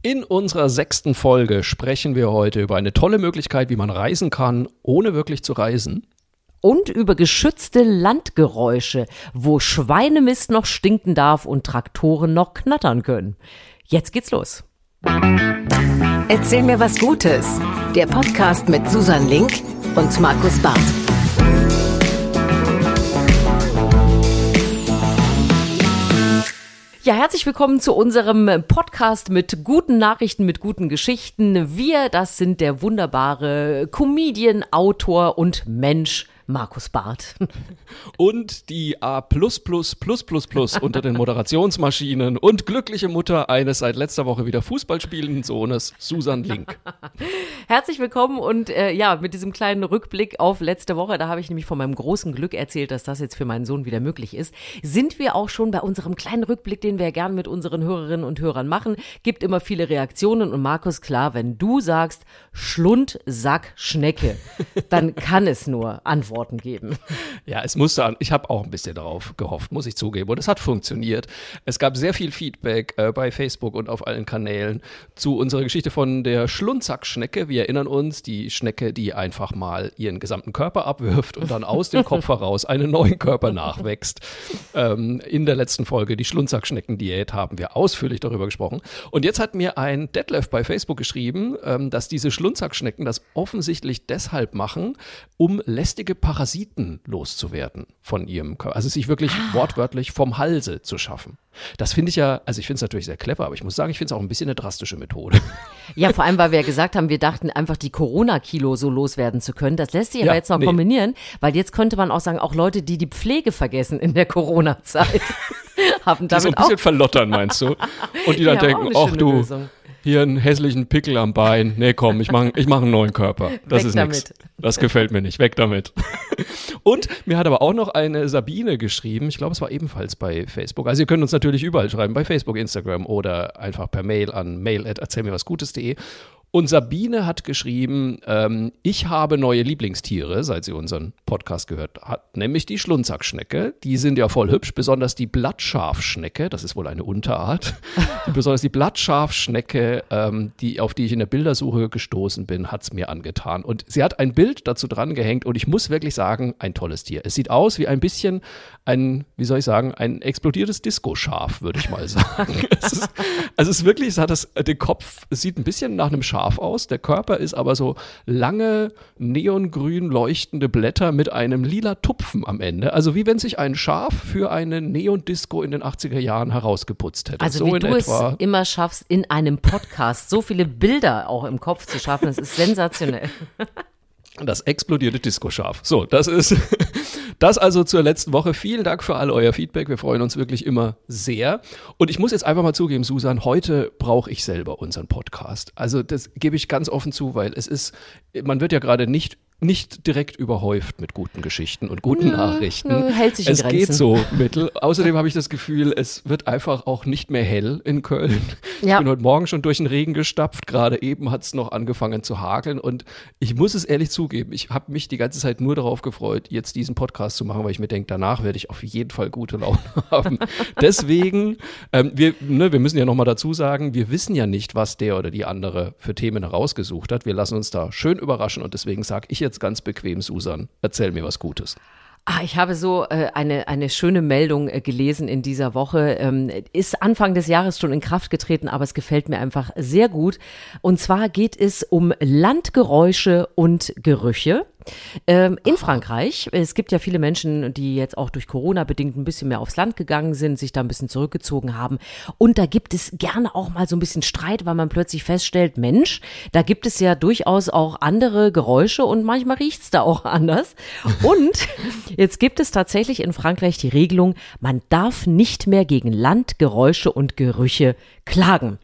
In unserer sechsten Folge sprechen wir heute über eine tolle Möglichkeit, wie man reisen kann, ohne wirklich zu reisen. Und über geschützte Landgeräusche, wo Schweinemist noch stinken darf und Traktoren noch knattern können. Jetzt geht's los. Erzähl mir was Gutes. Der Podcast mit Susan Link und Markus Barth. Ja, herzlich willkommen zu unserem Podcast mit guten Nachrichten, mit guten Geschichten. Wir, das sind der wunderbare Comedian, Autor und Mensch Markus Barth. Und die A unter den Moderationsmaschinen und glückliche Mutter eines seit letzter Woche wieder Fußball spielenden Sohnes, Susan Link. Herzlich willkommen und äh, ja, mit diesem kleinen Rückblick auf letzte Woche, da habe ich nämlich von meinem großen Glück erzählt, dass das jetzt für meinen Sohn wieder möglich ist, sind wir auch schon bei unserem kleinen Rückblick, den wir gern mit unseren Hörerinnen und Hörern machen. Gibt immer viele Reaktionen und Markus, klar, wenn du sagst Schlund, Sack, Schnecke, dann kann es nur antworten. Antworten geben. Ja, es musste. Ich habe auch ein bisschen darauf gehofft, muss ich zugeben. Und es hat funktioniert. Es gab sehr viel Feedback äh, bei Facebook und auf allen Kanälen zu unserer Geschichte von der Schlunzackschnecke. Wir erinnern uns, die Schnecke, die einfach mal ihren gesamten Körper abwirft und dann aus dem Kopf heraus einen neuen Körper nachwächst. Ähm, in der letzten Folge, die Schlunzackschnecken-Diät, haben wir ausführlich darüber gesprochen. Und jetzt hat mir ein Detlef bei Facebook geschrieben, ähm, dass diese Schlunzackschnecken das offensichtlich deshalb machen, um lästige Parasiten loszuwerden von ihrem Körper. Also sich wirklich ah. wortwörtlich vom Halse zu schaffen. Das finde ich ja, also ich finde es natürlich sehr clever, aber ich muss sagen, ich finde es auch ein bisschen eine drastische Methode. Ja, vor allem, weil wir ja gesagt haben, wir dachten einfach die Corona-Kilo so loswerden zu können. Das lässt sich aber ja, jetzt noch nee. kombinieren, weil jetzt könnte man auch sagen, auch Leute, die die Pflege vergessen in der Corona-Zeit, haben damit die so ein bisschen verlottern, meinst du? Und die dann denken, ach du, Lösung hier einen hässlichen Pickel am Bein. Nee, komm, ich mache ich mach einen neuen Körper. Das Weg ist nichts. Das gefällt mir nicht. Weg damit. Und mir hat aber auch noch eine Sabine geschrieben. Ich glaube, es war ebenfalls bei Facebook. Also ihr könnt uns natürlich überall schreiben, bei Facebook, Instagram oder einfach per Mail an mail@erzählmirwasgutes.de. Und Sabine hat geschrieben, ähm, ich habe neue Lieblingstiere, seit sie unseren Podcast gehört hat, nämlich die Schlunzackschnecke. Die sind ja voll hübsch, besonders die Blattschafschnecke, das ist wohl eine Unterart. besonders die Blattschafschnecke, ähm, die, auf die ich in der Bildersuche gestoßen bin, hat es mir angetan. Und sie hat ein Bild dazu dran gehängt und ich muss wirklich sagen, ein tolles Tier. Es sieht aus wie ein bisschen ein, wie soll ich sagen, ein explodiertes Disco-Schaf, würde ich mal sagen. es ist, also es ist wirklich, es hat das, der Kopf, es sieht ein bisschen nach einem Schaf scharf aus. Der Körper ist aber so lange neongrün leuchtende Blätter mit einem lila Tupfen am Ende. Also wie wenn sich ein Schaf für eine Neon-Disco in den 80er Jahren herausgeputzt hätte. Also so wie du etwa. es immer schaffst, in einem Podcast so viele Bilder auch im Kopf zu schaffen, das ist sensationell. Das explodierte Disco-Schaf. So, das ist das also zur letzten Woche. Vielen Dank für all euer Feedback. Wir freuen uns wirklich immer sehr. Und ich muss jetzt einfach mal zugeben, Susan, heute brauche ich selber unseren Podcast. Also das gebe ich ganz offen zu, weil es ist, man wird ja gerade nicht nicht direkt überhäuft mit guten Geschichten und guten nö, Nachrichten. Nö, hält sich in es Grenzen. geht so mittel. Außerdem habe ich das Gefühl, es wird einfach auch nicht mehr hell in Köln. Ja. Ich bin heute Morgen schon durch den Regen gestapft. Gerade eben hat es noch angefangen zu hageln. Und ich muss es ehrlich zugeben, ich habe mich die ganze Zeit nur darauf gefreut, jetzt diesen Podcast zu machen, weil ich mir denke, danach werde ich auf jeden Fall gute Laune haben. Deswegen, ähm, wir, ne, wir müssen ja nochmal dazu sagen, wir wissen ja nicht, was der oder die andere für Themen herausgesucht hat. Wir lassen uns da schön überraschen und deswegen sage ich jetzt jetzt ganz bequem, Susan. Erzähl mir was Gutes. Ah, ich habe so äh, eine, eine schöne Meldung äh, gelesen in dieser Woche. Ähm, ist Anfang des Jahres schon in Kraft getreten, aber es gefällt mir einfach sehr gut. Und zwar geht es um Landgeräusche und Gerüche. Ähm, in Frankreich, es gibt ja viele Menschen, die jetzt auch durch Corona bedingt ein bisschen mehr aufs Land gegangen sind, sich da ein bisschen zurückgezogen haben. Und da gibt es gerne auch mal so ein bisschen Streit, weil man plötzlich feststellt, Mensch, da gibt es ja durchaus auch andere Geräusche und manchmal riecht es da auch anders. Und jetzt gibt es tatsächlich in Frankreich die Regelung, man darf nicht mehr gegen Landgeräusche und Gerüche klagen.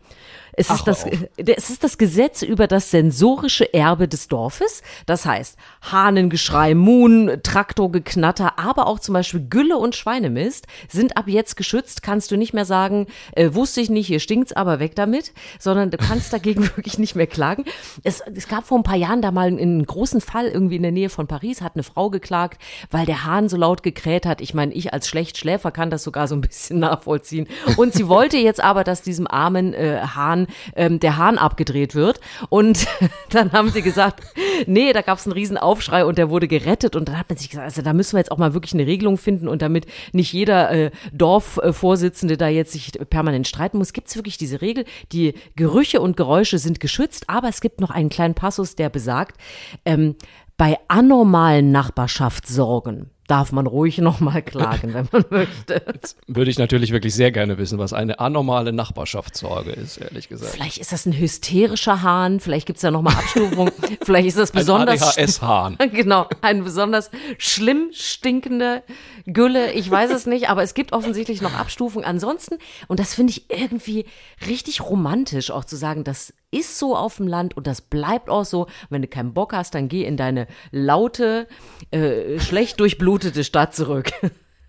Es ist, das, es ist das Gesetz über das sensorische Erbe des Dorfes. Das heißt, Hahnengeschrei, Muhn, Traktorgeknatter, aber auch zum Beispiel Gülle und Schweinemist sind ab jetzt geschützt. Kannst du nicht mehr sagen, äh, wusste ich nicht, hier stinkt's, aber weg damit, sondern du kannst dagegen wirklich nicht mehr klagen. Es, es gab vor ein paar Jahren da mal einen großen Fall irgendwie in der Nähe von Paris, hat eine Frau geklagt, weil der Hahn so laut gekräht hat. Ich meine, ich als Schlechtschläfer kann das sogar so ein bisschen nachvollziehen. Und sie wollte jetzt aber, dass diesem armen äh, Hahn Ähm, der Hahn abgedreht wird. Und dann haben sie gesagt, nee, da gab es einen riesen Aufschrei und der wurde gerettet. Und dann hat man sich gesagt, also da müssen wir jetzt auch mal wirklich eine Regelung finden und damit nicht jeder äh, Dorfvorsitzende da jetzt sich permanent streiten muss, gibt es wirklich diese Regel, die Gerüche und Geräusche sind geschützt, aber es gibt noch einen kleinen Passus, der besagt, ähm, bei anormalen Nachbarschaftssorgen darf man ruhig nochmal klagen, wenn man möchte. Jetzt würde ich natürlich wirklich sehr gerne wissen, was eine anormale Nachbarschaftssorge ist, ehrlich gesagt. Vielleicht ist das ein hysterischer Hahn, vielleicht gibt es da nochmal Abstufung, vielleicht ist das besonders. Ein ADHS-Hahn. genau, ein besonders schlimm stinkende Gülle, ich weiß es nicht, aber es gibt offensichtlich noch Abstufungen. Ansonsten, und das finde ich irgendwie richtig romantisch, auch zu sagen, das ist so auf dem Land und das bleibt auch so. Wenn du keinen Bock hast, dann geh in deine laute, äh, schlecht durchblutete Stadt zurück.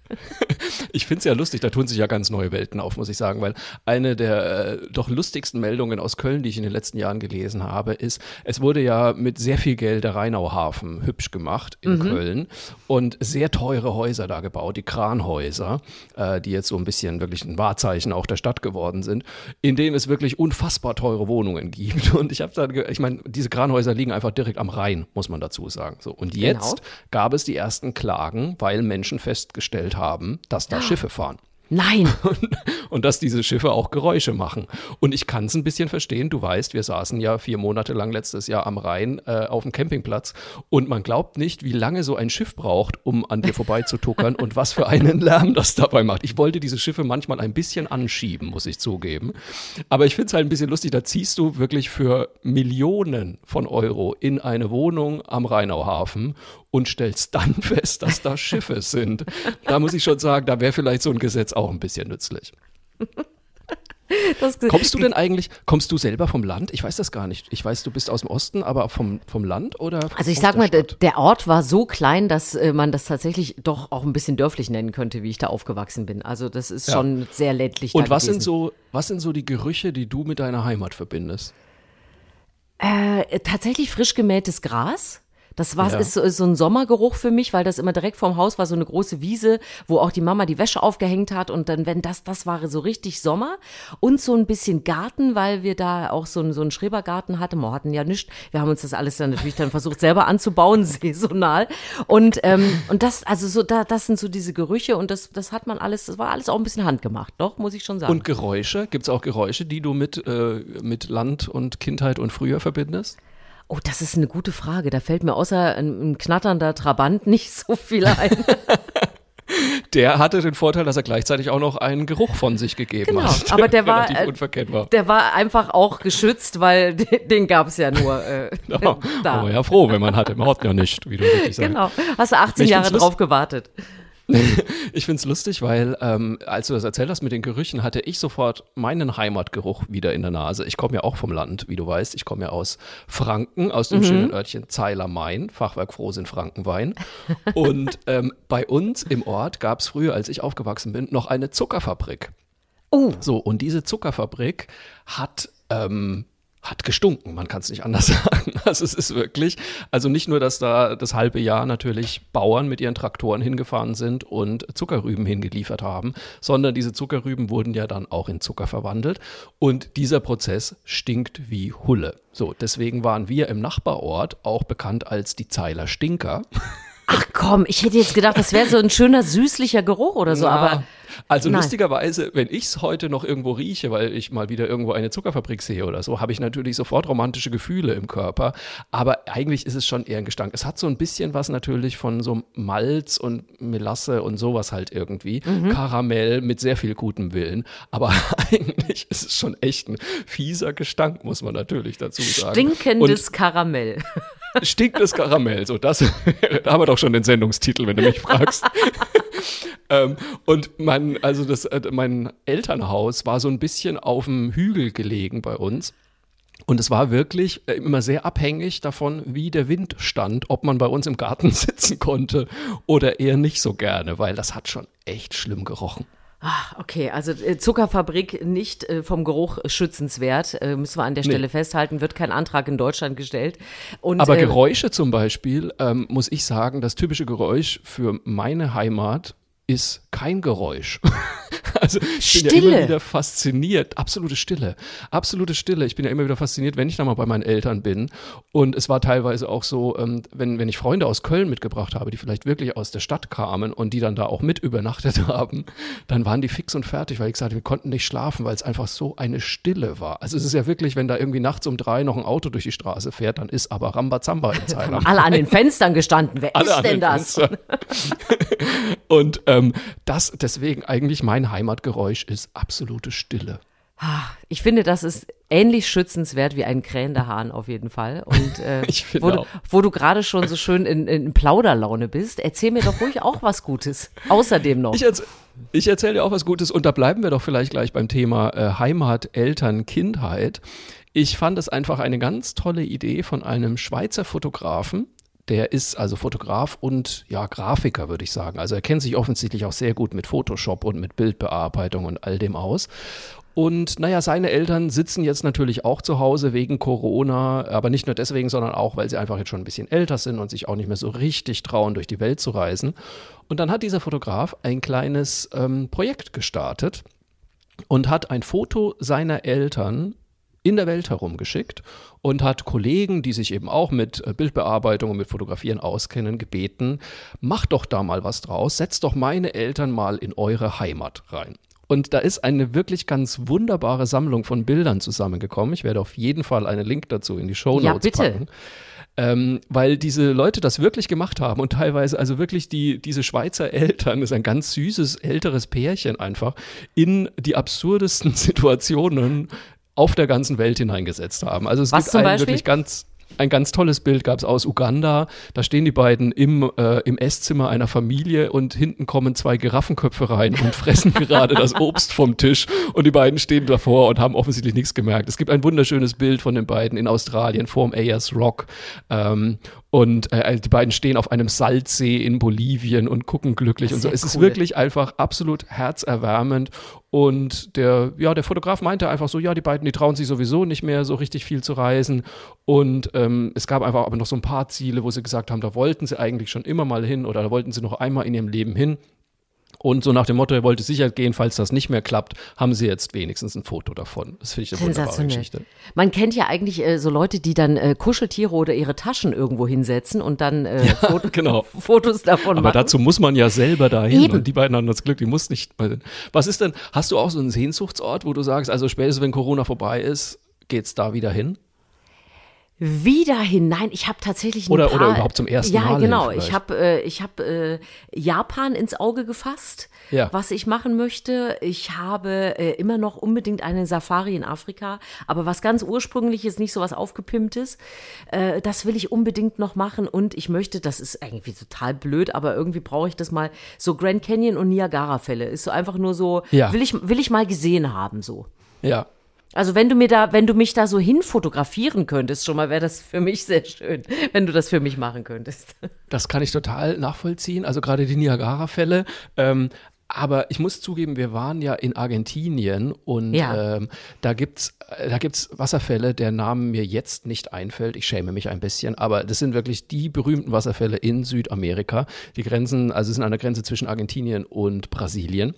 Ich finde es ja lustig, da tun sich ja ganz neue Welten auf, muss ich sagen, weil eine der äh, doch lustigsten Meldungen aus Köln, die ich in den letzten Jahren gelesen habe, ist, es wurde ja mit sehr viel Geld der Rheinauhafen hübsch gemacht in mhm. Köln und sehr teure Häuser da gebaut, die Kranhäuser, äh, die jetzt so ein bisschen wirklich ein Wahrzeichen auch der Stadt geworden sind, in denen es wirklich unfassbar teure Wohnungen gibt. Und ich habe dann, ich meine, diese Kranhäuser liegen einfach direkt am Rhein, muss man dazu sagen. So und genau. jetzt genau. gab es die ersten Klagen, weil Menschen festgestellt haben, dass da Schiffe fahren. Nein. Und, und, dass diese Schiffe auch Geräusche machen. Und ich kann es ein bisschen verstehen. Du weißt, wir saßen ja vier Monate lang letztes Jahr am Rhein äh, auf dem Campingplatz und man glaubt nicht, wie lange so ein Schiff braucht, um an dir vorbeizutuckern und was für einen Lärm das dabei macht. Ich wollte diese Schiffe manchmal ein bisschen anschieben, muss ich zugeben. Aber ich finde es halt ein bisschen lustig. Da ziehst du wirklich für Millionen von Euro in eine Wohnung am Rheinauhafen und stellst dann fest, dass da Schiffe sind. Da muss ich schon sagen, da wäre vielleicht so ein Gesetz auch ein bisschen nützlich. Das, kommst du denn eigentlich, kommst du selber vom Land? Ich weiß das gar nicht. Ich weiß, du bist aus dem Osten, aber vom, vom Land oder? Also ich sag mal, der, der, Ort war so klein, dass äh, man das tatsächlich doch auch ein bisschen dörflich nennen könnte, wie ich da aufgewachsen bin. Also das ist ja. schon sehr ländlich. Und was gewesen. sind so, was sind so die Gerüche, die du mit deiner Heimat verbindest? Äh, tatsächlich frisch gemähtes Gras. Das war ja. ist, so, ist so ein Sommergeruch für mich, weil das immer direkt vorm Haus war, so eine große Wiese, wo auch die Mama die Wäsche aufgehängt hat. Und dann, wenn das, das war so richtig Sommer. Und so ein bisschen Garten, weil wir da auch so, so einen Schrebergarten hatten. Wir hatten ja nichts. Wir haben uns das alles dann natürlich dann versucht, selber anzubauen, saisonal. Und, ähm, und das, also so, da, das sind so diese Gerüche und das, das hat man alles, das war alles auch ein bisschen handgemacht, doch, muss ich schon sagen. Und Geräusche? Gibt es auch Geräusche, die du mit, äh, mit Land und Kindheit und früher verbindest? Oh, das ist eine gute Frage. Da fällt mir außer ein, ein knatternder Trabant nicht so viel ein. der hatte den Vorteil, dass er gleichzeitig auch noch einen Geruch von sich gegeben genau, hat. Aber der war äh, unverkennbar. Der war einfach auch geschützt, weil den, den gab es ja nur äh, no, da. Aber ja froh, wenn man hatte. Man hat ja nicht, wie du richtig sagst. Genau. Hast du 18 Jahre drauf gewartet. Ich finde es lustig, weil ähm, als du das erzählt hast mit den Gerüchen, hatte ich sofort meinen Heimatgeruch wieder in der Nase. Ich komme ja auch vom Land, wie du weißt. Ich komme ja aus Franken, aus dem mhm. schönen Örtchen Zeiler Main, Fachwerk Frohsinn Frankenwein. Und ähm, bei uns im Ort gab es früher, als ich aufgewachsen bin, noch eine Zuckerfabrik. Oh. So, und diese Zuckerfabrik hat ähm, hat gestunken, man kann es nicht anders sagen. Also es ist wirklich, also nicht nur, dass da das halbe Jahr natürlich Bauern mit ihren Traktoren hingefahren sind und Zuckerrüben hingeliefert haben, sondern diese Zuckerrüben wurden ja dann auch in Zucker verwandelt und dieser Prozess stinkt wie Hulle. So, deswegen waren wir im Nachbarort auch bekannt als die Zeiler Stinker. Ach komm, ich hätte jetzt gedacht, das wäre so ein schöner süßlicher Geruch oder so, Na, aber also Nein. lustigerweise, wenn ich es heute noch irgendwo rieche, weil ich mal wieder irgendwo eine Zuckerfabrik sehe oder so, habe ich natürlich sofort romantische Gefühle im Körper. Aber eigentlich ist es schon eher ein Gestank. Es hat so ein bisschen was natürlich von so Malz und Melasse und sowas halt irgendwie. Mhm. Karamell mit sehr viel gutem Willen. Aber eigentlich ist es schon echt ein fieser Gestank, muss man natürlich dazu sagen. Stinkendes und Karamell. Stinkendes Karamell, so das, da haben wir doch schon den Sendungstitel, wenn du mich fragst. ähm, und mein, also das, äh, mein Elternhaus war so ein bisschen auf dem Hügel gelegen bei uns. Und es war wirklich äh, immer sehr abhängig davon, wie der Wind stand, ob man bei uns im Garten sitzen konnte oder eher nicht so gerne, weil das hat schon echt schlimm gerochen. Ah, okay, also äh, Zuckerfabrik nicht äh, vom Geruch schützenswert, äh, müssen wir an der Stelle nee. festhalten, wird kein Antrag in Deutschland gestellt. Und, Aber äh, Geräusche zum Beispiel, ähm, muss ich sagen, das typische Geräusch für meine Heimat ist kein Geräusch. Also ich Stille. bin ja immer wieder fasziniert. Absolute Stille. Absolute Stille. Ich bin ja immer wieder fasziniert, wenn ich da mal bei meinen Eltern bin. Und es war teilweise auch so, ähm, wenn, wenn ich Freunde aus Köln mitgebracht habe, die vielleicht wirklich aus der Stadt kamen und die dann da auch mit übernachtet haben, dann waren die fix und fertig, weil ich gesagt habe, wir konnten nicht schlafen, weil es einfach so eine Stille war. Also es ist ja wirklich, wenn da irgendwie nachts um drei noch ein Auto durch die Straße fährt, dann ist aber Rambazamba in Zeit. Alle an den Fenstern gestanden. Wer Alle ist denn das? und ähm, das deswegen eigentlich mein Heimatgeräusch ist absolute Stille. Ich finde, das ist ähnlich schützenswert wie ein krähender Hahn auf jeden Fall. Und äh, wo, du, wo, du, gerade schon so schön in, in, Plauderlaune bist, erzähl mir doch ruhig auch was Gutes. Außerdem noch. Ich, erz ich erzähle dir auch was Gutes und da bleiben wir doch vielleicht gleich beim Thema äh, Heimat, Eltern, Kindheit. Ich fand es einfach eine ganz tolle Idee von einem Schweizer Fotografen, der ist also Fotograf und ja, Grafiker, würde ich sagen. Also er kennt sich offensichtlich auch sehr gut mit Photoshop und mit Bildbearbeitung und all dem aus. Und naja, seine Eltern sitzen jetzt natürlich auch zu Hause wegen Corona, aber nicht nur deswegen, sondern auch, weil sie einfach jetzt schon ein bisschen älter sind und sich auch nicht mehr so richtig trauen, durch die Welt zu reisen. Und dann hat dieser Fotograf ein kleines ähm, Projekt gestartet und hat ein Foto seiner Eltern in der Welt herumgeschickt und hat Kollegen, die sich eben auch mit äh, Bildbearbeitung und mit Fotografieren auskennen, gebeten, macht doch da mal was draus, setzt doch meine Eltern mal in eure Heimat rein. Und da ist eine wirklich ganz wunderbare Sammlung von Bildern zusammengekommen. Ich werde auf jeden Fall einen Link dazu in die Show Notes ja, bitte. packen. Ähm, weil diese Leute das wirklich gemacht haben und teilweise also wirklich die, diese Schweizer Eltern, das ist ein ganz süßes älteres Pärchen einfach, in die absurdesten Situationen auf der ganzen Welt hineingesetzt haben. Also es Was gibt einen wirklich ganz ein ganz tolles Bild gab es aus Uganda. Da stehen die beiden im, äh, im Esszimmer einer Familie und hinten kommen zwei Giraffenköpfe rein und fressen gerade das Obst vom Tisch. Und die beiden stehen davor und haben offensichtlich nichts gemerkt. Es gibt ein wunderschönes Bild von den beiden in Australien vorm Ayers Rock. Ähm, und äh, also die beiden stehen auf einem Salzsee in Bolivien und gucken glücklich und so. Es cool. ist wirklich einfach absolut herzerwärmend. Und der, ja, der Fotograf meinte einfach so, ja, die beiden, die trauen sich sowieso nicht mehr so richtig viel zu reisen. Und ähm, es gab einfach aber noch so ein paar Ziele, wo sie gesagt haben, da wollten sie eigentlich schon immer mal hin oder da wollten sie noch einmal in ihrem Leben hin. Und so nach dem Motto, er wollte sicher gehen, falls das nicht mehr klappt, haben sie jetzt wenigstens ein Foto davon. Das finde ich eine wunderbare Geschichte. Man kennt ja eigentlich äh, so Leute, die dann äh, Kuscheltiere oder ihre Taschen irgendwo hinsetzen und dann äh, ja, Foto genau. Fotos davon Aber machen. Aber dazu muss man ja selber dahin. Eben. Und die beiden haben das Glück, die muss nicht. Was ist denn, hast du auch so einen Sehnsuchtsort, wo du sagst, also spätestens wenn Corona vorbei ist, geht's da wieder hin? Wieder hinein. Ich habe tatsächlich oder paar, oder überhaupt zum ersten ja, Mal. Ja, genau. Ich habe äh, ich habe äh, Japan ins Auge gefasst, ja. was ich machen möchte. Ich habe äh, immer noch unbedingt eine Safari in Afrika, aber was ganz ursprüngliches, nicht so was aufgepimptes. Äh, das will ich unbedingt noch machen und ich möchte, das ist irgendwie total blöd, aber irgendwie brauche ich das mal. So Grand Canyon und Niagara-Fälle ist so einfach nur so. Ja. Will ich will ich mal gesehen haben so. Ja, also wenn du mir da, wenn du mich da so hin fotografieren könntest, schon mal wäre das für mich sehr schön, wenn du das für mich machen könntest. Das kann ich total nachvollziehen. Also gerade die Niagara-Fälle. Ähm, aber ich muss zugeben, wir waren ja in Argentinien und ja. ähm, da gibt's äh, da gibt's Wasserfälle, der Name mir jetzt nicht einfällt. Ich schäme mich ein bisschen, aber das sind wirklich die berühmten Wasserfälle in Südamerika. Die Grenzen, also sind an der Grenze zwischen Argentinien und Brasilien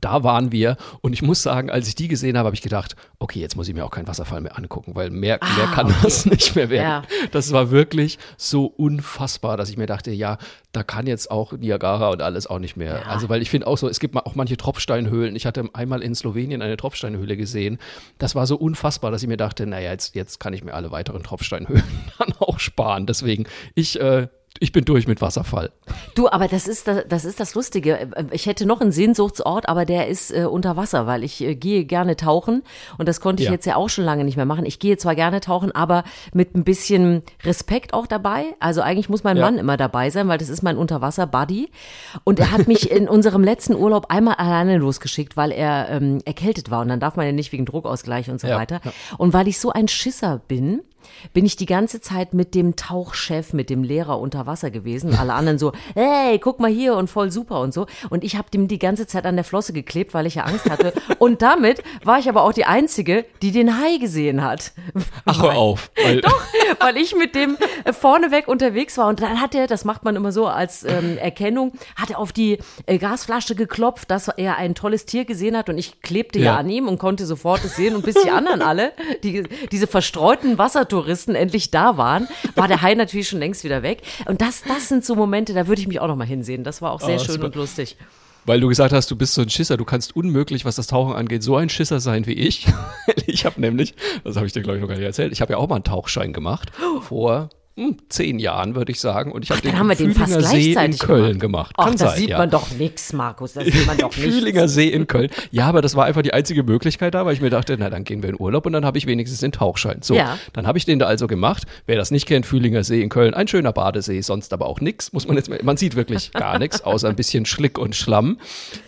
da waren wir und ich muss sagen, als ich die gesehen habe, habe ich gedacht, okay, jetzt muss ich mir auch keinen Wasserfall mehr angucken, weil mehr, ah, mehr kann okay. das nicht mehr werden. Ja. Das war wirklich so unfassbar, dass ich mir dachte, ja, da kann jetzt auch Niagara und alles auch nicht mehr. Ja. Also, weil ich finde auch so, es gibt auch manche Tropfsteinhöhlen. Ich hatte einmal in Slowenien eine Tropfsteinhöhle gesehen. Das war so unfassbar, dass ich mir dachte, naja, jetzt, jetzt kann ich mir alle weiteren Tropfsteinhöhlen dann auch sparen. Deswegen, ich äh, ich bin durch mit Wasserfall. Du, aber das ist das, das ist das Lustige. Ich hätte noch einen Sehnsuchtsort, aber der ist äh, unter Wasser, weil ich äh, gehe gerne tauchen und das konnte ich ja. jetzt ja auch schon lange nicht mehr machen. Ich gehe zwar gerne tauchen, aber mit ein bisschen Respekt auch dabei. Also eigentlich muss mein ja. Mann immer dabei sein, weil das ist mein Unterwasser-Buddy. Und er hat mich in unserem letzten Urlaub einmal alleine losgeschickt, weil er ähm, erkältet war und dann darf man ja nicht wegen Druckausgleich und so ja. weiter. Und weil ich so ein Schisser bin, bin ich die ganze Zeit mit dem Tauchchef, mit dem Lehrer unter Wasser gewesen. Alle anderen so, hey, guck mal hier und voll super und so. Und ich habe dem die ganze Zeit an der Flosse geklebt, weil ich ja Angst hatte. und damit war ich aber auch die Einzige, die den Hai gesehen hat. Ach, hör auf. Weil Doch, weil ich mit dem äh, vorneweg unterwegs war. Und dann hat er, das macht man immer so als ähm, Erkennung, hat er auf die äh, Gasflasche geklopft, dass er ein tolles Tier gesehen hat. Und ich klebte ja, ja an ihm und konnte sofort es sehen. Und bis die anderen alle, die, diese verstreuten Wassertouristen endlich da waren, war der Hai natürlich schon längst wieder weg. Und das, das sind so Momente, da würde ich mich auch noch mal hinsehen. Das war auch sehr oh, schön und lustig. Weil du gesagt hast, du bist so ein Schisser, du kannst unmöglich, was das Tauchen angeht, so ein Schisser sein wie ich. ich habe nämlich, das habe ich dir glaube ich noch gar nicht erzählt, ich habe ja auch mal einen Tauchschein gemacht vor hm, zehn Jahren, würde ich sagen. Und ich habe den, haben wir den fast See in Köln gemacht. gemacht. Ach, das sein, sieht ja. man doch nichts, Markus. Das sieht man doch nichts. Fühlinger See in Köln. Ja, aber das war einfach die einzige Möglichkeit da, weil ich mir dachte, na, dann gehen wir in Urlaub und dann habe ich wenigstens den Tauchschein. So, ja. dann habe ich den da also gemacht. Wer das nicht kennt, Fühlinger See in Köln, ein schöner Badesee, sonst aber auch nichts. Muss man jetzt, man sieht wirklich gar nichts, außer ein bisschen Schlick und Schlamm.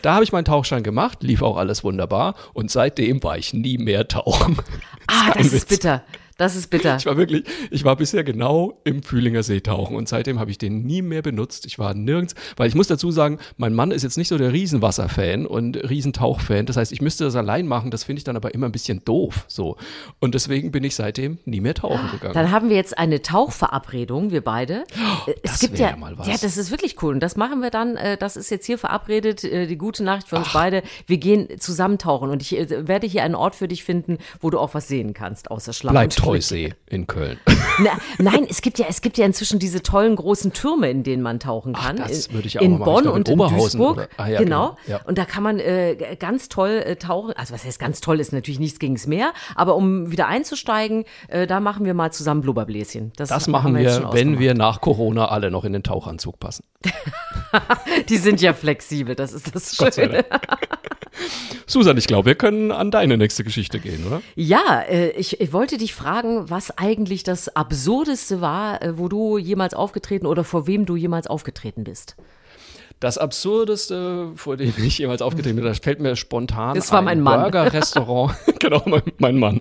Da habe ich meinen Tauchschein gemacht, lief auch alles wunderbar und seitdem war ich nie mehr tauchen. Ah, das, das ist bitter. Das ist bitter. Ich war wirklich, ich war bisher genau im Fühlinger See tauchen und seitdem habe ich den nie mehr benutzt. Ich war nirgends, weil ich muss dazu sagen, mein Mann ist jetzt nicht so der Riesenwasserfan und Riesentauchfan. Das heißt, ich müsste das allein machen. Das finde ich dann aber immer ein bisschen doof. So. Und deswegen bin ich seitdem nie mehr tauchen gegangen. Dann haben wir jetzt eine Tauchverabredung, wir beide. Oh, es gibt ja, ja, mal was. Ja, das ist wirklich cool. Und das machen wir dann. Äh, das ist jetzt hier verabredet. Äh, die gute Nachricht für uns Ach. beide. Wir gehen zusammen tauchen und ich äh, werde hier einen Ort für dich finden, wo du auch was sehen kannst, außer Schlamm. Bleib Treusee in Köln. Na, nein, es gibt ja, es gibt ja inzwischen diese tollen großen Türme, in denen man tauchen kann. Ach, das würde ich auch in Bonn glaube, und in, in Duisburg. Ah, ja, genau. genau. Ja. Und da kann man äh, ganz toll äh, tauchen. Also was heißt ganz toll, ist natürlich nichts gegens Meer. Aber um wieder einzusteigen, äh, da machen wir mal zusammen Blubberbläschen. Das, das machen wir, wir wenn wir nach Corona alle noch in den Tauchanzug passen. Die sind ja flexibel, das ist das Schöne. Susan, ich glaube, wir können an deine nächste Geschichte gehen, oder? Ja, äh, ich, ich, wollte dich fragen, was eigentlich das Absurdeste war, äh, wo du jemals aufgetreten oder vor wem du jemals aufgetreten bist. Das Absurdeste, vor dem ich jemals aufgetreten bin, das fällt mir spontan das war mein Mann. Burger-Restaurant, genau, mein, mein Mann.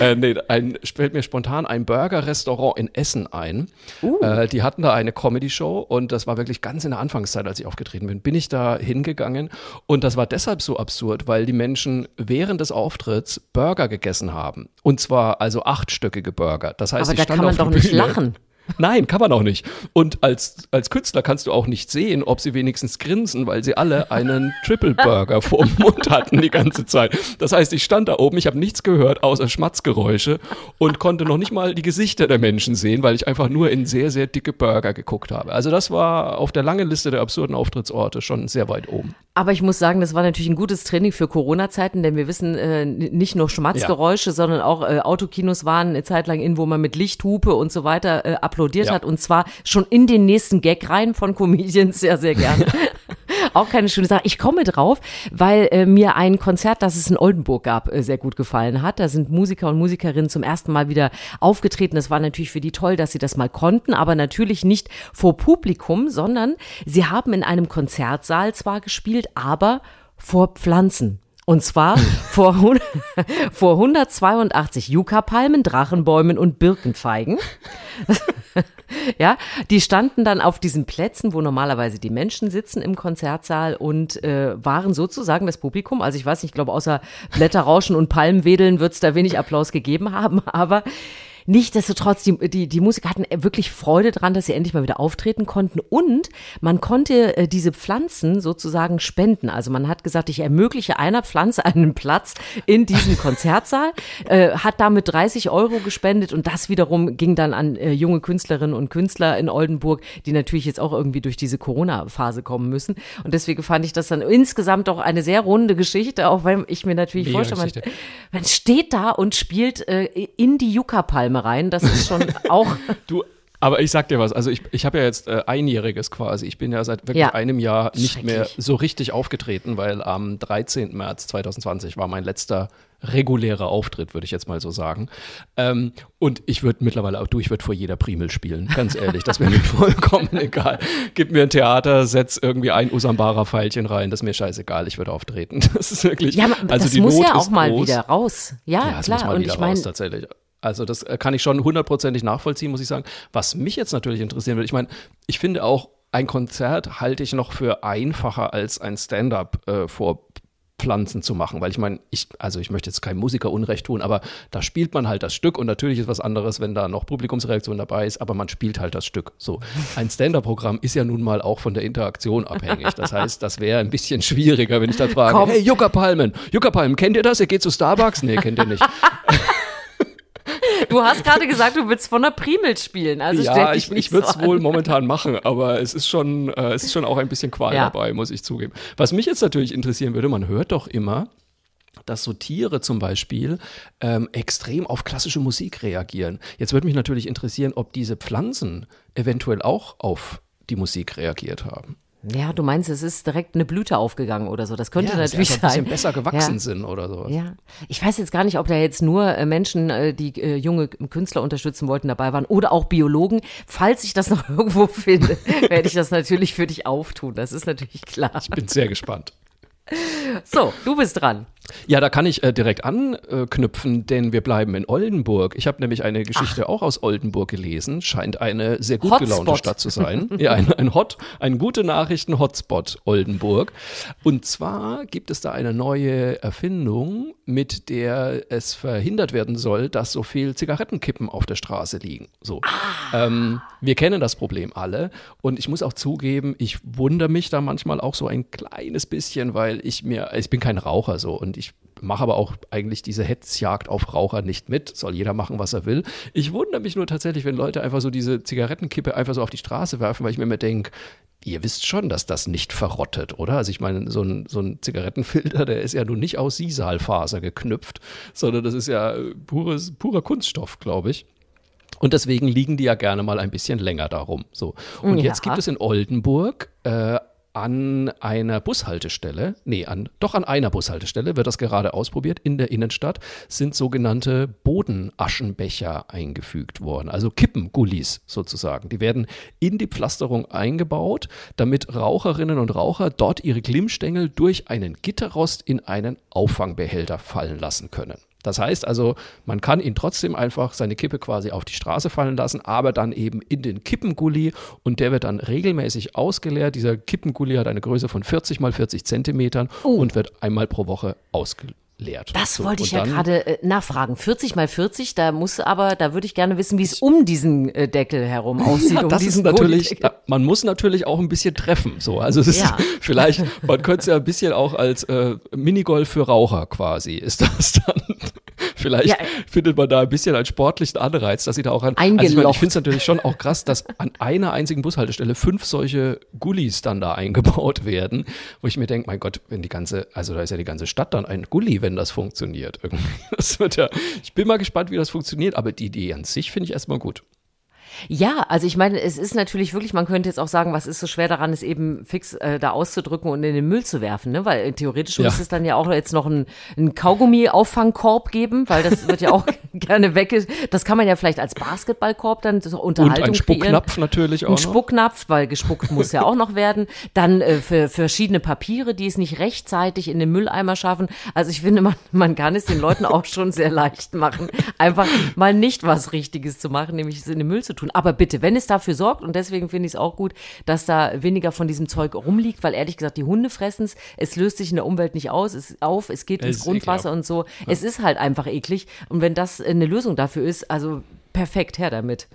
Äh, nee, ein, fällt mir spontan ein Burger-Restaurant in Essen ein. Uh. Äh, die hatten da eine Comedy-Show und das war wirklich ganz in der Anfangszeit, als ich aufgetreten bin, bin ich da hingegangen und das war deshalb so absurd, weil die Menschen während des Auftritts Burger gegessen haben. Und zwar also achtstöckige Burger. Das heißt, Aber da kann man doch nicht lachen. Nein, kann man auch nicht. Und als, als Künstler kannst du auch nicht sehen, ob sie wenigstens grinsen, weil sie alle einen Triple Burger vorm Mund hatten die ganze Zeit. Das heißt, ich stand da oben, ich habe nichts gehört außer Schmatzgeräusche und konnte noch nicht mal die Gesichter der Menschen sehen, weil ich einfach nur in sehr, sehr dicke Burger geguckt habe. Also das war auf der langen Liste der absurden Auftrittsorte schon sehr weit oben. Aber ich muss sagen, das war natürlich ein gutes Training für Corona-Zeiten, denn wir wissen, äh, nicht nur Schmatzgeräusche, ja. sondern auch äh, Autokinos waren eine Zeit lang in, wo man mit Lichthupe und so weiter äh, applaudiert ja. hat. Und zwar schon in den nächsten Gag-Reihen von Comedians sehr, sehr gerne. auch keine schöne Sache. Ich komme drauf, weil äh, mir ein Konzert, das es in Oldenburg gab, äh, sehr gut gefallen hat. Da sind Musiker und Musikerinnen zum ersten Mal wieder aufgetreten. Das war natürlich für die toll, dass sie das mal konnten, aber natürlich nicht vor Publikum, sondern sie haben in einem Konzertsaal zwar gespielt, aber vor Pflanzen. Und zwar vor, vor 182 Yucca-Palmen, Drachenbäumen und Birkenfeigen. ja, die standen dann auf diesen Plätzen, wo normalerweise die Menschen sitzen im Konzertsaal und äh, waren sozusagen das Publikum. Also ich weiß nicht, ich glaube, außer Blätterrauschen und Palmwedeln wird es da wenig Applaus gegeben haben, aber Nichtsdestotrotz, die, die, die Musiker hatten wirklich Freude dran, dass sie endlich mal wieder auftreten konnten und man konnte äh, diese Pflanzen sozusagen spenden. Also man hat gesagt, ich ermögliche einer Pflanze einen Platz in diesem Konzertsaal, äh, hat damit 30 Euro gespendet und das wiederum ging dann an äh, junge Künstlerinnen und Künstler in Oldenburg, die natürlich jetzt auch irgendwie durch diese Corona-Phase kommen müssen. Und deswegen fand ich das dann insgesamt auch eine sehr runde Geschichte, auch wenn ich mir natürlich vorstelle, man, man, steht da und spielt äh, in die Yucca-Palme Filme rein. Das ist schon auch. du, aber ich sag dir was, also ich, ich habe ja jetzt äh, einjähriges quasi. Ich bin ja seit wirklich ja. einem Jahr nicht mehr so richtig aufgetreten, weil am 13. März 2020 war mein letzter regulärer Auftritt, würde ich jetzt mal so sagen. Ähm, und ich würde mittlerweile auch, du, ich würde vor jeder Primel spielen, ganz ehrlich. Das wäre mir vollkommen egal. Gib mir ein Theater, setz irgendwie ein Usambara-Pfeilchen rein, das ist mir scheißegal, ich würde auftreten. Das ist wirklich. Ja, also das die muss Not ja auch mal groß. wieder raus. Ja, ja klar. und ich meine, tatsächlich. Also das äh, kann ich schon hundertprozentig nachvollziehen, muss ich sagen. Was mich jetzt natürlich interessieren würde, ich meine, ich finde auch, ein Konzert halte ich noch für einfacher als ein Stand-up äh, vor Pflanzen zu machen, weil ich meine, ich, also ich möchte jetzt keinem Musiker Unrecht tun, aber da spielt man halt das Stück und natürlich ist was anderes, wenn da noch Publikumsreaktion dabei ist, aber man spielt halt das Stück. So, ein Stand-Up-Programm ist ja nun mal auch von der Interaktion abhängig. Das heißt, das wäre ein bisschen schwieriger, wenn ich dann frage, Komm. hey Juckerpalmen, Palmen, Jucker Palmen, kennt ihr das? Ihr geht zu Starbucks? Nee, kennt ihr nicht. Du hast gerade gesagt, du willst von der Primel spielen. Also ja, ich, ich würde es so wohl momentan machen, aber es ist schon, äh, es ist schon auch ein bisschen Qual ja. dabei, muss ich zugeben. Was mich jetzt natürlich interessieren würde, man hört doch immer, dass so Tiere zum Beispiel ähm, extrem auf klassische Musik reagieren. Jetzt würde mich natürlich interessieren, ob diese Pflanzen eventuell auch auf die Musik reagiert haben. Ja, du meinst, es ist direkt eine Blüte aufgegangen oder so. Das könnte ja, natürlich sein. Ein bisschen besser gewachsen ja. sind oder so. Ja. Ich weiß jetzt gar nicht, ob da jetzt nur äh, Menschen, äh, die äh, junge Künstler unterstützen wollten, dabei waren oder auch Biologen. Falls ich das noch irgendwo finde, werde ich das natürlich für dich auftun. Das ist natürlich klar. Ich bin sehr gespannt. So, du bist dran. Ja, da kann ich äh, direkt anknüpfen, denn wir bleiben in Oldenburg. Ich habe nämlich eine Geschichte Ach. auch aus Oldenburg gelesen. Scheint eine sehr gut Hotspot. gelaunte Stadt zu sein. ja, ein, ein Hot, ein gute Nachrichten Hotspot Oldenburg. Und zwar gibt es da eine neue Erfindung, mit der es verhindert werden soll, dass so viel Zigarettenkippen auf der Straße liegen. So. Ah. Ähm, wir kennen das Problem alle. Und ich muss auch zugeben, ich wundere mich da manchmal auch so ein kleines bisschen, weil ich mir, ich bin kein Raucher so und ich mache aber auch eigentlich diese Hetzjagd auf Raucher nicht mit. Soll jeder machen, was er will. Ich wundere mich nur tatsächlich, wenn Leute einfach so diese Zigarettenkippe einfach so auf die Straße werfen, weil ich mir immer denke, ihr wisst schon, dass das nicht verrottet, oder? Also ich meine, so ein, so ein Zigarettenfilter, der ist ja nun nicht aus Sisalfaser geknüpft, sondern das ist ja pures, purer Kunststoff, glaube ich. Und deswegen liegen die ja gerne mal ein bisschen länger darum. So. Und ja. jetzt gibt es in Oldenburg äh, an einer Bushaltestelle, nee, an, doch an einer Bushaltestelle wird das gerade ausprobiert. In der Innenstadt sind sogenannte Bodenaschenbecher eingefügt worden, also Kippengullis sozusagen. Die werden in die Pflasterung eingebaut, damit Raucherinnen und Raucher dort ihre Glimmstängel durch einen Gitterrost in einen Auffangbehälter fallen lassen können. Das heißt also, man kann ihn trotzdem einfach seine Kippe quasi auf die Straße fallen lassen, aber dann eben in den Kippengully und der wird dann regelmäßig ausgeleert. Dieser Kippengully hat eine Größe von 40 mal 40 Zentimetern oh. und wird einmal pro Woche ausgeleert leert. Das so, wollte ich ja gerade äh, nachfragen. 40 mal 40, da muss aber, da würde ich gerne wissen, wie es um diesen äh, Deckel herum aussieht. Ja, um das ist natürlich, man muss natürlich auch ein bisschen treffen. So, also es ist ja. vielleicht, man könnte es ja ein bisschen auch als äh, Minigolf für Raucher quasi ist das dann. Vielleicht ja. findet man da ein bisschen einen sportlichen Anreiz, dass sie da auch an. Also ich, mein, ich finde es natürlich schon auch krass, dass an einer einzigen Bushaltestelle fünf solche Gullis dann da eingebaut werden, wo ich mir denke, mein Gott, wenn die ganze, also da ist ja die ganze Stadt dann ein Gulli, wenn das funktioniert. Irgendwie. Das wird ja, ich bin mal gespannt, wie das funktioniert, aber die Idee an sich finde ich erstmal gut. Ja, also ich meine, es ist natürlich wirklich, man könnte jetzt auch sagen, was ist so schwer daran, es eben fix äh, da auszudrücken und in den Müll zu werfen, ne? Weil äh, theoretisch ja. müsste es dann ja auch jetzt noch einen, einen Kaugummi-Auffangkorb geben, weil das wird ja auch gerne weg. Das kann man ja vielleicht als Basketballkorb dann so Unterhaltung Und ein Spucknapf natürlich auch. Ein Spucknapf, weil gespuckt muss ja auch noch werden. Dann äh, für, für verschiedene Papiere, die es nicht rechtzeitig in den Mülleimer schaffen. Also ich finde, man, man kann es den Leuten auch schon sehr leicht machen, einfach mal nicht was Richtiges zu machen, nämlich es in den Müll zu tun tun. Aber bitte, wenn es dafür sorgt, und deswegen finde ich es auch gut, dass da weniger von diesem Zeug rumliegt, weil ehrlich gesagt, die Hunde fressen es, es löst sich in der Umwelt nicht aus, es, auf, es geht es ins Grundwasser und so. Ja. Es ist halt einfach eklig. Und wenn das eine Lösung dafür ist, also perfekt, her damit.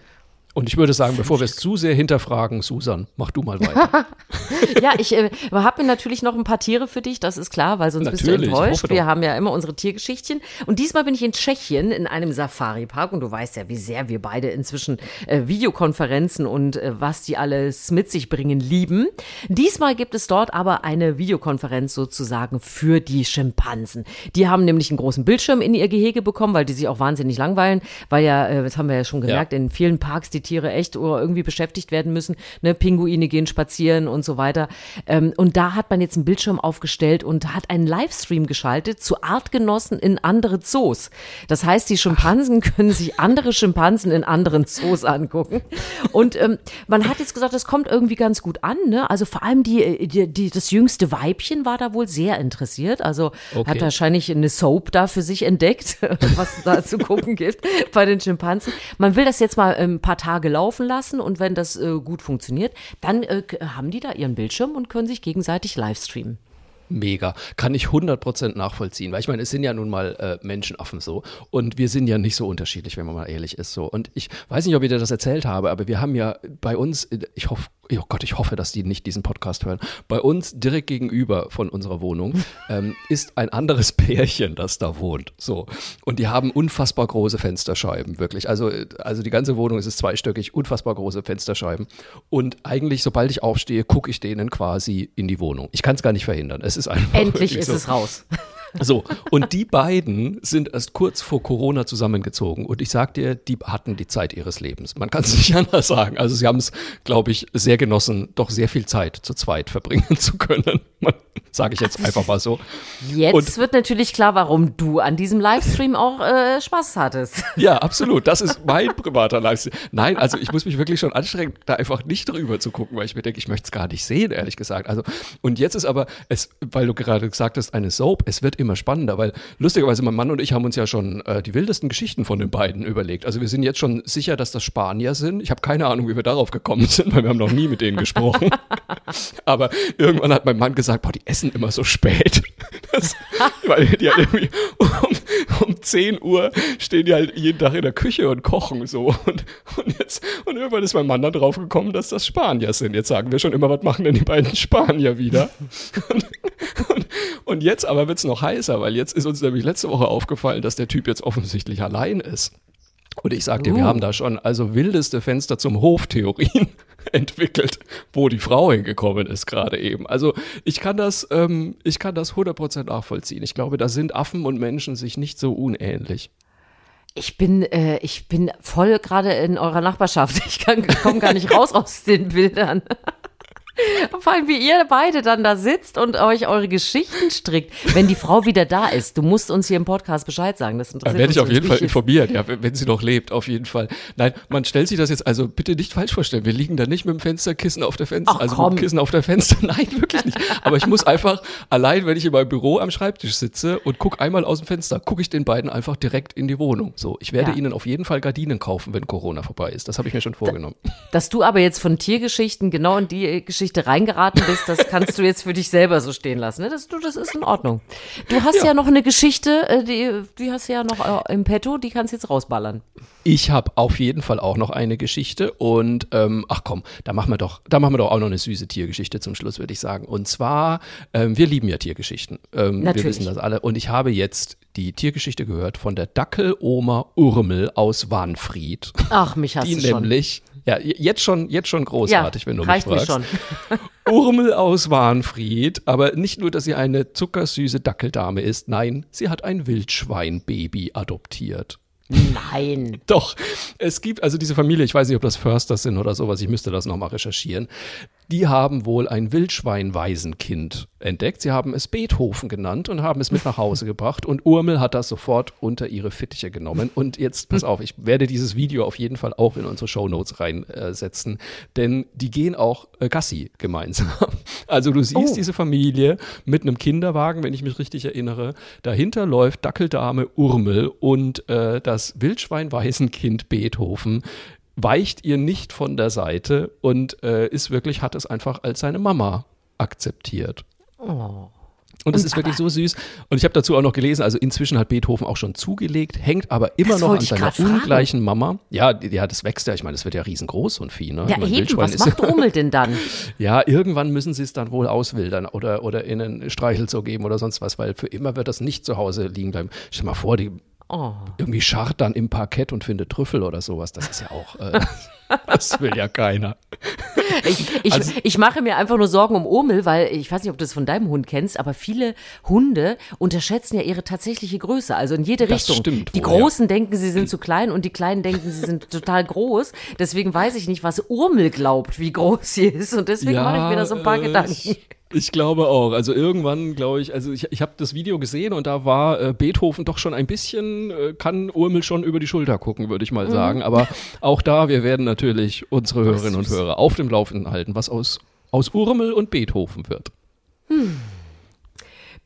Und ich würde sagen, bevor wir es zu sehr hinterfragen, Susan, mach du mal weiter. ja, ich äh, habe mir natürlich noch ein paar Tiere für dich, das ist klar, weil sonst natürlich, bist du enttäuscht. Wir haben ja immer unsere Tiergeschichtchen. Und diesmal bin ich in Tschechien in einem Safari-Park und du weißt ja, wie sehr wir beide inzwischen äh, Videokonferenzen und äh, was die alles mit sich bringen lieben. Diesmal gibt es dort aber eine Videokonferenz sozusagen für die Schimpansen. Die haben nämlich einen großen Bildschirm in ihr Gehege bekommen, weil die sich auch wahnsinnig langweilen, weil ja, äh, das haben wir ja schon gemerkt, ja. in vielen Parks, die die Tiere echt irgendwie beschäftigt werden müssen. Ne, Pinguine gehen spazieren und so weiter. Ähm, und da hat man jetzt einen Bildschirm aufgestellt und hat einen Livestream geschaltet zu Artgenossen in andere Zoos. Das heißt, die Schimpansen können sich andere Schimpansen in anderen Zoos angucken. Und ähm, man hat jetzt gesagt, das kommt irgendwie ganz gut an. Ne? Also vor allem die, die, die, das jüngste Weibchen war da wohl sehr interessiert. Also okay. hat wahrscheinlich eine Soap da für sich entdeckt, was da zu gucken gibt bei den Schimpansen. Man will das jetzt mal ein paar Tage laufen lassen und wenn das äh, gut funktioniert, dann äh, haben die da ihren Bildschirm und können sich gegenseitig livestreamen. Mega. Kann ich 100% nachvollziehen. Weil ich meine, es sind ja nun mal äh, Menschenaffen so. Und wir sind ja nicht so unterschiedlich, wenn man mal ehrlich ist so. Und ich weiß nicht, ob ich dir das erzählt habe, aber wir haben ja bei uns, ich hoffe, oh Gott, ich hoffe, dass die nicht diesen Podcast hören. Bei uns direkt gegenüber von unserer Wohnung ähm, ist ein anderes Pärchen, das da wohnt. So. Und die haben unfassbar große Fensterscheiben, wirklich. Also, also die ganze Wohnung ist zweistöckig, unfassbar große Fensterscheiben. Und eigentlich, sobald ich aufstehe, gucke ich denen quasi in die Wohnung. Ich kann es gar nicht verhindern. Es ist einfach. Endlich ist so. es raus. So, und die beiden sind erst kurz vor Corona zusammengezogen. Und ich sag dir, die hatten die Zeit ihres Lebens. Man kann es nicht anders sagen. Also sie haben es, glaube ich, sehr genossen, doch sehr viel Zeit zu zweit verbringen zu können. Sage ich jetzt einfach mal so. Jetzt und, wird natürlich klar, warum du an diesem Livestream auch äh, Spaß hattest. Ja, absolut. Das ist mein privater Livestream. Nein, also ich muss mich wirklich schon anstrengen, da einfach nicht drüber zu gucken, weil ich mir denke, ich möchte es gar nicht sehen, ehrlich gesagt. Also, und jetzt ist aber, es, weil du gerade gesagt hast, eine Soap, es wird immer spannender, weil lustigerweise mein Mann und ich haben uns ja schon äh, die wildesten Geschichten von den beiden überlegt. Also wir sind jetzt schon sicher, dass das Spanier sind. Ich habe keine Ahnung, wie wir darauf gekommen sind, weil wir haben noch nie mit denen gesprochen. Aber irgendwann hat mein Mann gesagt, boah, die essen immer so spät. Das, weil die halt irgendwie um, um 10 Uhr stehen die halt jeden Tag in der Küche und kochen so. Und, und jetzt, und irgendwann ist mein Mann dann drauf gekommen, dass das Spanier sind. Jetzt sagen wir schon immer, was machen denn die beiden Spanier wieder? Und, und, und jetzt aber wird es noch heißer, weil jetzt ist uns nämlich letzte Woche aufgefallen, dass der Typ jetzt offensichtlich allein ist. Und ich sagte, uh. wir haben da schon also wildeste Fenster zum Hof-Theorien entwickelt, wo die Frau hingekommen ist gerade eben. Also ich kann das, ähm, ich kann das 100% nachvollziehen. Ich glaube, da sind Affen und Menschen sich nicht so unähnlich. Ich bin, äh, ich bin voll gerade in eurer Nachbarschaft. Ich komme gar nicht raus aus den Bildern. Vor allem, wie ihr beide dann da sitzt und euch eure Geschichten strickt. Wenn die Frau wieder da ist, du musst uns hier im Podcast Bescheid sagen. Das interessiert da werde ich auf jeden Fall informiert, ja, wenn sie noch lebt, auf jeden Fall. Nein, man stellt sich das jetzt also bitte nicht falsch vorstellen. Wir liegen da nicht mit dem Fensterkissen auf der Fenster, Ach, also komm. mit dem Kissen auf der Fenster. Nein, wirklich nicht. Aber ich muss einfach allein, wenn ich in meinem Büro am Schreibtisch sitze und gucke einmal aus dem Fenster, gucke ich den beiden einfach direkt in die Wohnung. So, ich werde ja. ihnen auf jeden Fall Gardinen kaufen, wenn Corona vorbei ist. Das habe ich mir schon vorgenommen. Dass du aber jetzt von Tiergeschichten genau in die Geschichte reingeraten bist, das kannst du jetzt für dich selber so stehen lassen. Ne? Das, du, das ist in Ordnung. Du hast ja, ja noch eine Geschichte, äh, die, die hast du ja noch äh, im Petto, die kannst du jetzt rausballern. Ich habe auf jeden Fall auch noch eine Geschichte und ähm, ach komm, da machen wir doch, da machen wir doch auch noch eine süße Tiergeschichte zum Schluss, würde ich sagen. Und zwar, ähm, wir lieben ja Tiergeschichten. Ähm, Natürlich. Wir wissen das alle. Und ich habe jetzt die Tiergeschichte gehört von der Dackeloma Urmel aus Wanfried. Ach, mich hast die du schon. nämlich, ja, jetzt schon, jetzt schon großartig, ja, wenn du mich fragst. Mich schon. Urmel aus Warnfried, aber nicht nur, dass sie eine zuckersüße Dackeldame ist, nein, sie hat ein Wildschweinbaby adoptiert. Nein. Doch. Es gibt also diese Familie, ich weiß nicht, ob das Försters sind oder sowas, ich müsste das nochmal recherchieren. Die haben wohl ein Wildschwein-Waisenkind entdeckt. Sie haben es Beethoven genannt und haben es mit nach Hause gebracht. Und Urmel hat das sofort unter ihre Fittiche genommen. Und jetzt, pass auf, ich werde dieses Video auf jeden Fall auch in unsere Shownotes reinsetzen. Denn die gehen auch äh, Gassi gemeinsam. Also du siehst oh. diese Familie mit einem Kinderwagen, wenn ich mich richtig erinnere. Dahinter läuft Dackeldame Urmel und äh, das Wildschwein-Waisenkind Beethoven weicht ihr nicht von der Seite und äh, ist wirklich, hat es einfach als seine Mama akzeptiert. Oh. Und es ist wirklich so süß. Und ich habe dazu auch noch gelesen, also inzwischen hat Beethoven auch schon zugelegt, hängt aber immer noch an seiner ungleichen Mama. Ja, ja, das wächst ja. Ich meine, das wird ja riesengroß, so ein Vieh. Ne? Ja, meine, eben, was macht Urmel denn dann? ja, irgendwann müssen sie es dann wohl auswildern oder, oder in einen Streichelzoo geben oder sonst was, weil für immer wird das nicht zu Hause liegen bleiben. Stell dir mal vor, die Oh. Irgendwie scharrt dann im Parkett und findet Trüffel oder sowas. Das ist ja auch, äh, das will ja keiner. Ich, ich, also, ich, mache mir einfach nur Sorgen um Urmel, weil ich weiß nicht, ob du das von deinem Hund kennst, aber viele Hunde unterschätzen ja ihre tatsächliche Größe, also in jede Richtung. Stimmt die wohl, Großen ja. denken, sie sind zu klein und die Kleinen denken, sie sind total groß. Deswegen weiß ich nicht, was Urmel glaubt, wie groß sie ist und deswegen ja, mache ich mir da so ein paar äh, Gedanken. Ich glaube auch. Also irgendwann, glaube ich, also ich, ich habe das Video gesehen und da war äh, Beethoven doch schon ein bisschen, äh, kann Urmel schon über die Schulter gucken, würde ich mal mhm. sagen. Aber auch da, wir werden natürlich unsere Hörerinnen und Hörer auf dem Laufenden halten, was aus, aus Urmel und Beethoven wird. Hm.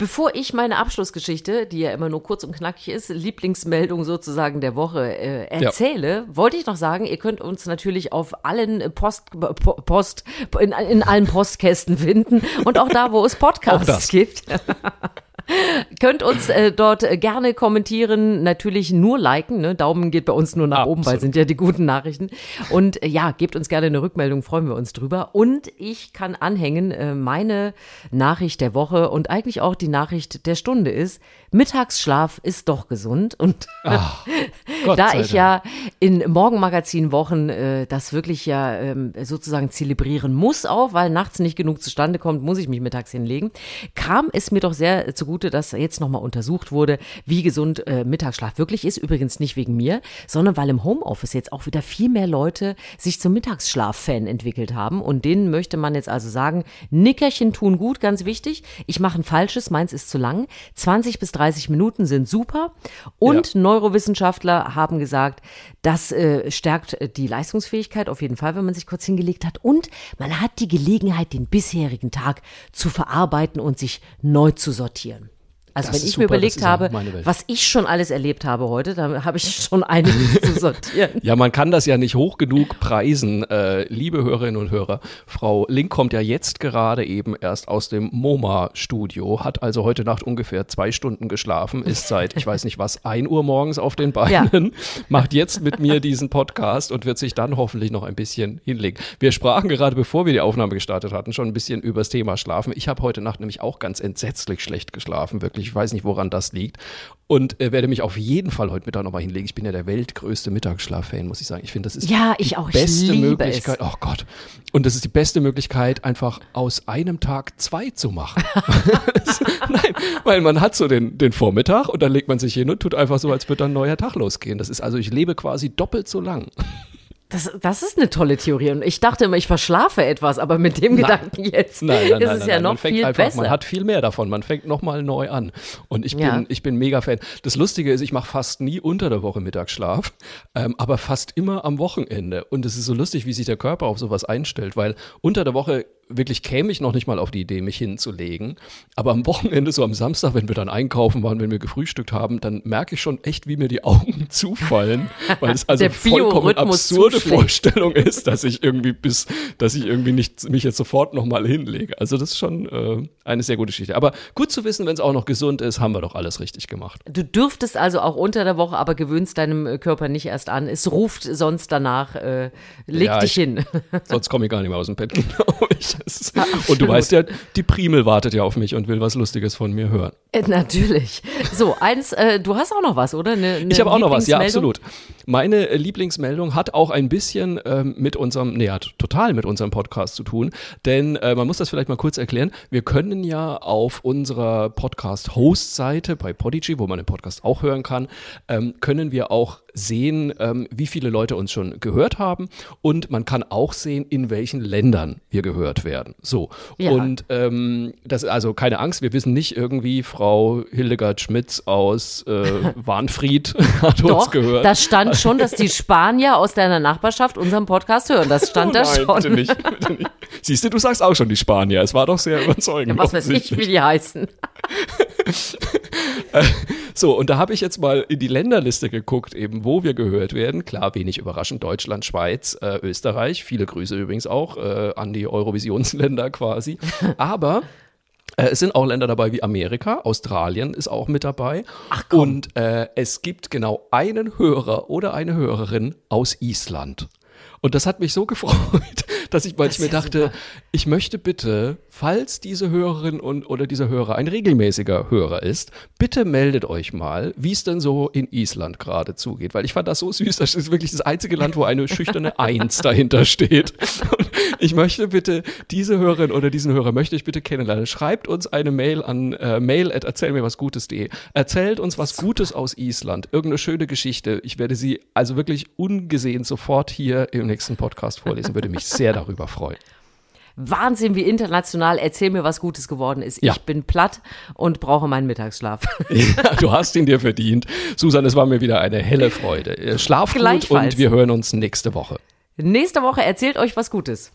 Bevor ich meine Abschlussgeschichte, die ja immer nur kurz und knackig ist, Lieblingsmeldung sozusagen der Woche äh, erzähle, ja. wollte ich noch sagen, ihr könnt uns natürlich auf allen Post, Post in, in allen Postkästen finden und auch da, wo es Podcasts gibt. Könnt uns äh, dort äh, gerne kommentieren, natürlich nur liken. Ne? Daumen geht bei uns nur nach Absolut. oben, weil sind ja die guten Nachrichten. Und äh, ja, gebt uns gerne eine Rückmeldung, freuen wir uns drüber. Und ich kann anhängen, äh, meine Nachricht der Woche und eigentlich auch die Nachricht der Stunde ist, Mittagsschlaf ist doch gesund. Und Ach, da ich ja in Morgenmagazin-Wochen äh, das wirklich ja ähm, sozusagen zelebrieren muss auch, weil nachts nicht genug zustande kommt, muss ich mich mittags hinlegen, kam es mir doch sehr zugute, dass jetzt nochmal untersucht wurde, wie gesund äh, Mittagsschlaf wirklich ist. Übrigens nicht wegen mir, sondern weil im Homeoffice jetzt auch wieder viel mehr Leute sich zum Mittagsschlaf-Fan entwickelt haben. Und denen möchte man jetzt also sagen, Nickerchen tun gut, ganz wichtig. Ich mache ein falsches, meins ist zu lang. 20 bis 30 Minuten sind super. Und ja. Neurowissenschaftler haben gesagt, das äh, stärkt äh, die Leistungsfähigkeit auf jeden Fall, wenn man sich kurz hingelegt hat. Und man hat die Gelegenheit, den bisherigen Tag zu verarbeiten und sich neu zu sortieren. Also das wenn ich super, mir überlegt habe, was ich schon alles erlebt habe heute, dann habe ich schon einiges zu sortieren. Ja, man kann das ja nicht hoch genug preisen. Äh, liebe Hörerinnen und Hörer, Frau Link kommt ja jetzt gerade eben erst aus dem MoMA-Studio, hat also heute Nacht ungefähr zwei Stunden geschlafen, ist seit, ich weiß nicht was, ein Uhr morgens auf den Beinen, ja. macht jetzt mit mir diesen Podcast und wird sich dann hoffentlich noch ein bisschen hinlegen. Wir sprachen gerade, bevor wir die Aufnahme gestartet hatten, schon ein bisschen über das Thema Schlafen. Ich habe heute Nacht nämlich auch ganz entsetzlich schlecht geschlafen, wirklich ich weiß nicht, woran das liegt. Und äh, werde mich auf jeden Fall heute Mittag nochmal hinlegen. Ich bin ja der weltgrößte Mittagsschlaf-Fan, muss ich sagen. Ich finde, das ist ja, ich die auch. beste Möglichkeit. Es. Oh Gott. Und das ist die beste Möglichkeit, einfach aus einem Tag zwei zu machen. Nein, weil man hat so den, den Vormittag und dann legt man sich hin und tut einfach so, als würde dann ein neuer Tag losgehen. Das ist also, ich lebe quasi doppelt so lang. Das, das ist eine tolle Theorie. Und ich dachte immer, ich verschlafe etwas, aber mit dem nein. Gedanken jetzt nein, nein, ist es ja noch viel einfach, besser. Man hat viel mehr davon. Man fängt nochmal neu an. Und ich bin, ja. ich bin mega Fan. Das Lustige ist, ich mache fast nie unter der Woche Mittagsschlaf, ähm, aber fast immer am Wochenende. Und es ist so lustig, wie sich der Körper auf sowas einstellt, weil unter der Woche wirklich käme ich noch nicht mal auf die Idee, mich hinzulegen. Aber am Wochenende, so am Samstag, wenn wir dann einkaufen waren, wenn wir gefrühstückt haben, dann merke ich schon echt, wie mir die Augen zufallen, weil es also vollkommen absurde zuschlägt. Vorstellung ist, dass ich irgendwie bis, dass ich irgendwie nicht mich jetzt sofort nochmal hinlege. Also das ist schon äh, eine sehr gute Geschichte. Aber gut zu wissen, wenn es auch noch gesund ist, haben wir doch alles richtig gemacht. Du dürftest also auch unter der Woche, aber gewöhnst deinem äh, Körper nicht erst an. Es ruft sonst danach, äh, leg ja, dich ich, hin. sonst komme ich gar nicht mehr aus dem Bett, glaube ich. Und du weißt ja, die Primel wartet ja auf mich und will was Lustiges von mir hören. Äh, natürlich. So, eins, äh, du hast auch noch was, oder? Eine, eine ich habe auch noch was, ja, absolut. Meine äh, Lieblingsmeldung hat auch ein bisschen ähm, mit unserem, nee, hat total mit unserem Podcast zu tun, denn äh, man muss das vielleicht mal kurz erklären. Wir können ja auf unserer Podcast-Host-Seite bei Podigy, wo man den Podcast auch hören kann, ähm, können wir auch sehen, ähm, wie viele Leute uns schon gehört haben und man kann auch sehen, in welchen Ländern wir gehört werden. So. Ja. Und ähm, das also keine Angst, wir wissen nicht irgendwie, Frau Hildegard Schmitz aus äh, Warnfried hat Doch, uns gehört. Da stand schon, dass die Spanier aus deiner Nachbarschaft unseren Podcast hören. Das stand oh nein, da schon. Bitte nicht, bitte nicht. Siehst du, du sagst auch schon die Spanier. Es war doch sehr überzeugend. Ja, was weiß ich, wie die heißen. so, und da habe ich jetzt mal in die Länderliste geguckt, eben wo wir gehört werden. Klar, wenig überraschend, Deutschland, Schweiz, äh, Österreich. Viele Grüße übrigens auch äh, an die Eurovisionsländer quasi. Aber äh, es sind auch Länder dabei wie Amerika, Australien ist auch mit dabei. Ach komm. Und äh, es gibt genau einen Hörer oder eine Hörerin aus Island. Und das hat mich so gefreut, dass ich, weil ich mir dachte, super. ich möchte bitte, falls diese Hörerin und oder dieser Hörer ein regelmäßiger Hörer ist, bitte meldet euch mal, wie es denn so in Island gerade zugeht, weil ich fand das so süß. Das ist wirklich das einzige Land, wo eine schüchterne Eins dahinter steht. Und ich möchte bitte diese Hörerin oder diesen Hörer möchte ich bitte kennenlernen. Schreibt uns eine Mail an äh, mail at erzähl mir was Gutes.de. Erzählt uns was Gutes aus Island, irgendeine schöne Geschichte. Ich werde sie also wirklich ungesehen sofort hier im nächsten Podcast vorlesen. Würde mich sehr darüber freuen. Wahnsinn, wie international Erzähl mir, was Gutes geworden ist. Ja. Ich bin platt und brauche meinen Mittagsschlaf. Ja, du hast ihn dir verdient. Susan, es war mir wieder eine helle Freude. Äh, schlaf gut und wir hören uns nächste Woche. Nächste Woche erzählt euch was Gutes.